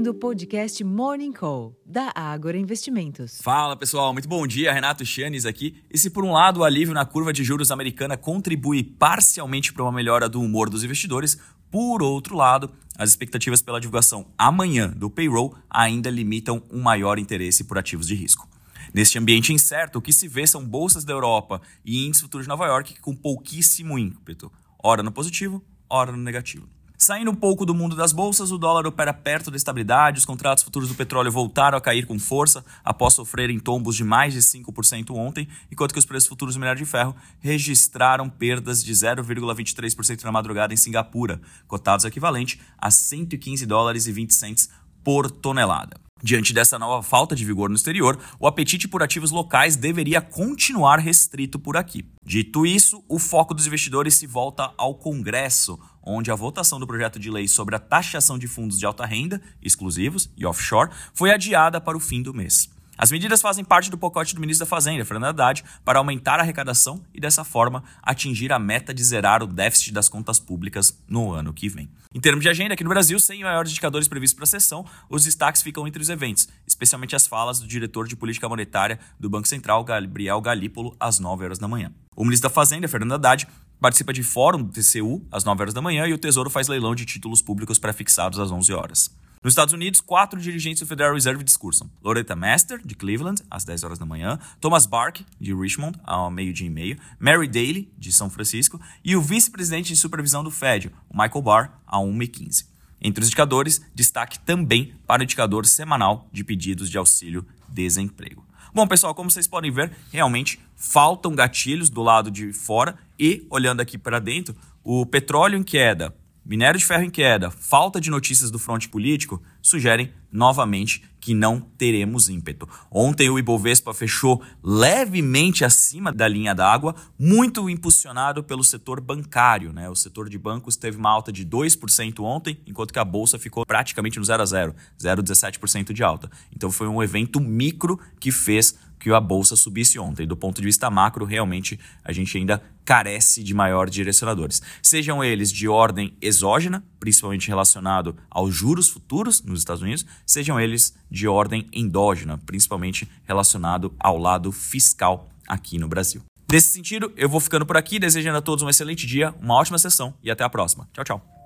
ouvindo o podcast Morning Call, da Ágora Investimentos. Fala pessoal, muito bom dia. Renato Chanes aqui. E se por um lado o alívio na curva de juros americana contribui parcialmente para uma melhora do humor dos investidores, por outro lado, as expectativas pela divulgação amanhã do payroll ainda limitam um maior interesse por ativos de risco. Neste ambiente incerto, o que se vê são bolsas da Europa e índices futuros de Nova York com pouquíssimo ímpeto, ora no positivo, ora no negativo. Saindo um pouco do mundo das bolsas, o dólar opera perto da estabilidade, os contratos futuros do petróleo voltaram a cair com força após sofrerem tombos de mais de 5% ontem, enquanto que os preços futuros do minério de ferro registraram perdas de 0,23% na madrugada em Singapura, cotados equivalente a 115 dólares e 20 cents por tonelada. Diante dessa nova falta de vigor no exterior, o apetite por ativos locais deveria continuar restrito por aqui. Dito isso, o foco dos investidores se volta ao Congresso, onde a votação do projeto de lei sobre a taxação de fundos de alta renda, exclusivos e offshore, foi adiada para o fim do mês. As medidas fazem parte do pacote do ministro da Fazenda, Fernando Haddad, para aumentar a arrecadação e, dessa forma, atingir a meta de zerar o déficit das contas públicas no ano que vem. Em termos de agenda, aqui no Brasil, sem maiores indicadores previstos para a sessão, os destaques ficam entre os eventos, especialmente as falas do diretor de política monetária do Banco Central, Gabriel Galípolo, às 9 horas da manhã. O ministro da Fazenda, Fernando Haddad, participa de fórum do TCU às 9 horas da manhã e o Tesouro faz leilão de títulos públicos pré-fixados às 11 horas. Nos Estados Unidos, quatro dirigentes do Federal Reserve discursam. Loretta Master, de Cleveland, às 10 horas da manhã, Thomas Bark, de Richmond, ao meio-dia e meio, Mary Daly, de São Francisco, e o vice-presidente de supervisão do Fed, Michael Barr, às 1h15. Entre os indicadores, destaque também para o indicador semanal de pedidos de auxílio-desemprego. Bom, pessoal, como vocês podem ver, realmente faltam gatilhos do lado de fora e, olhando aqui para dentro, o petróleo em queda, minério de ferro em queda, falta de notícias do fronte político, sugerem novamente que não teremos ímpeto. Ontem o Ibovespa fechou levemente acima da linha d'água, muito impulsionado pelo setor bancário. Né? O setor de bancos teve uma alta de 2% ontem, enquanto que a bolsa ficou praticamente no 0 a 0, 0,17% de alta. Então foi um evento micro que fez que a bolsa subisse ontem. Do ponto de vista macro, realmente a gente ainda carece de maior direcionadores. Sejam eles de ordem exógena, principalmente relacionado aos juros futuros nos Estados Unidos, sejam eles de ordem endógena, principalmente relacionado ao lado fiscal aqui no Brasil. Nesse sentido, eu vou ficando por aqui, desejando a todos um excelente dia, uma ótima sessão e até a próxima. Tchau, tchau.